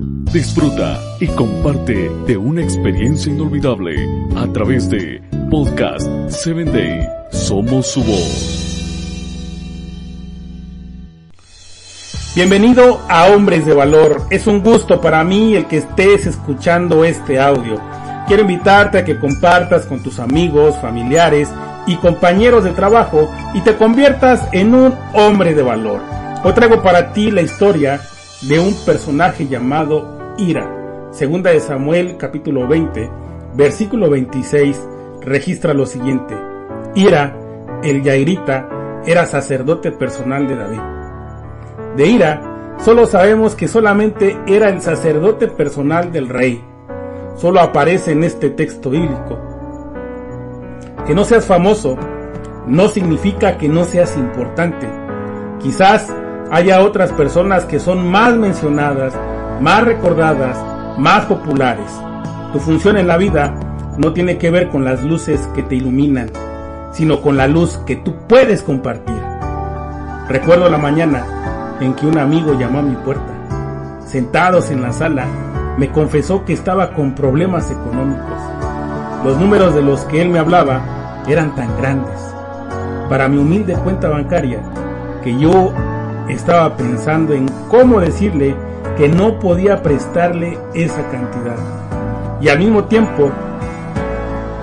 Disfruta y comparte de una experiencia inolvidable a través de Podcast 7 Day. Somos su voz. Bienvenido a Hombres de Valor. Es un gusto para mí el que estés escuchando este audio. Quiero invitarte a que compartas con tus amigos, familiares y compañeros de trabajo y te conviertas en un hombre de valor. Hoy traigo para ti la historia de un personaje llamado Ira. Segunda de Samuel capítulo 20, versículo 26 registra lo siguiente. Ira, el Yairita, era sacerdote personal de David. De Ira, solo sabemos que solamente era el sacerdote personal del rey. Solo aparece en este texto bíblico. Que no seas famoso no significa que no seas importante. Quizás haya otras personas que son más mencionadas, más recordadas, más populares. Tu función en la vida no tiene que ver con las luces que te iluminan, sino con la luz que tú puedes compartir. Recuerdo la mañana en que un amigo llamó a mi puerta. Sentados en la sala, me confesó que estaba con problemas económicos. Los números de los que él me hablaba eran tan grandes. Para mi humilde cuenta bancaria, que yo estaba pensando en cómo decirle que no podía prestarle esa cantidad. Y al mismo tiempo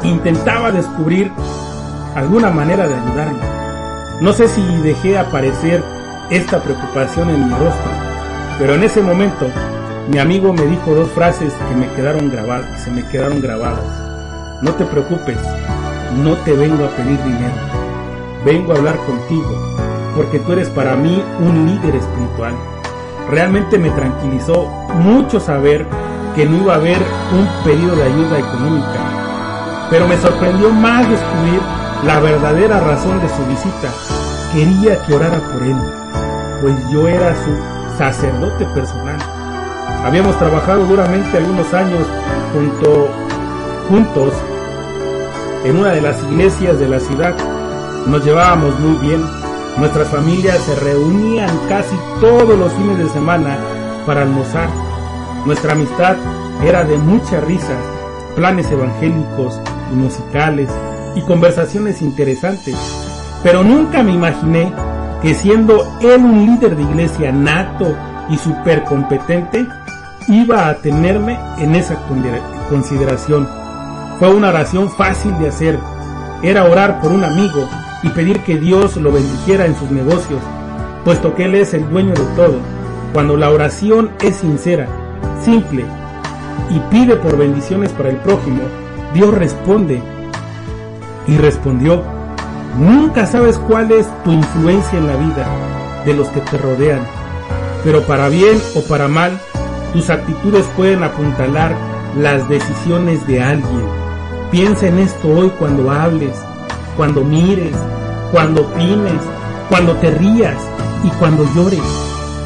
intentaba descubrir alguna manera de ayudarme. No sé si dejé aparecer esta preocupación en mi rostro, pero en ese momento mi amigo me dijo dos frases que me quedaron grabadas, que se me quedaron grabadas. No te preocupes, no te vengo a pedir dinero, vengo a hablar contigo porque tú eres para mí un líder espiritual. Realmente me tranquilizó mucho saber que no iba a haber un pedido de ayuda económica, pero me sorprendió más descubrir la verdadera razón de su visita. Quería que orara por él, pues yo era su sacerdote personal. Habíamos trabajado duramente algunos años junto, juntos en una de las iglesias de la ciudad. Nos llevábamos muy bien Nuestras familias se reunían casi todos los fines de semana para almorzar. Nuestra amistad era de muchas risas, planes evangélicos y musicales y conversaciones interesantes. Pero nunca me imaginé que siendo él un líder de iglesia nato y súper competente, iba a tenerme en esa consideración. Fue una oración fácil de hacer. Era orar por un amigo y pedir que Dios lo bendijera en sus negocios, puesto que Él es el dueño de todo. Cuando la oración es sincera, simple y pide por bendiciones para el prójimo, Dios responde. Y respondió, nunca sabes cuál es tu influencia en la vida de los que te rodean, pero para bien o para mal, tus actitudes pueden apuntalar las decisiones de alguien. Piensa en esto hoy cuando hables, cuando mires, cuando opines, cuando te rías y cuando llores.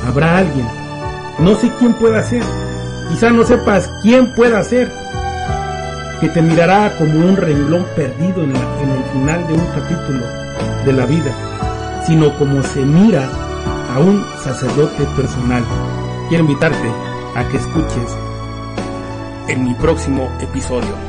Habrá alguien. No sé quién pueda ser. Quizá no sepas quién pueda ser. Que te mirará como un renglón perdido en, en el final de un capítulo de la vida, sino como se mira a un sacerdote personal. Quiero invitarte a que escuches en mi próximo episodio.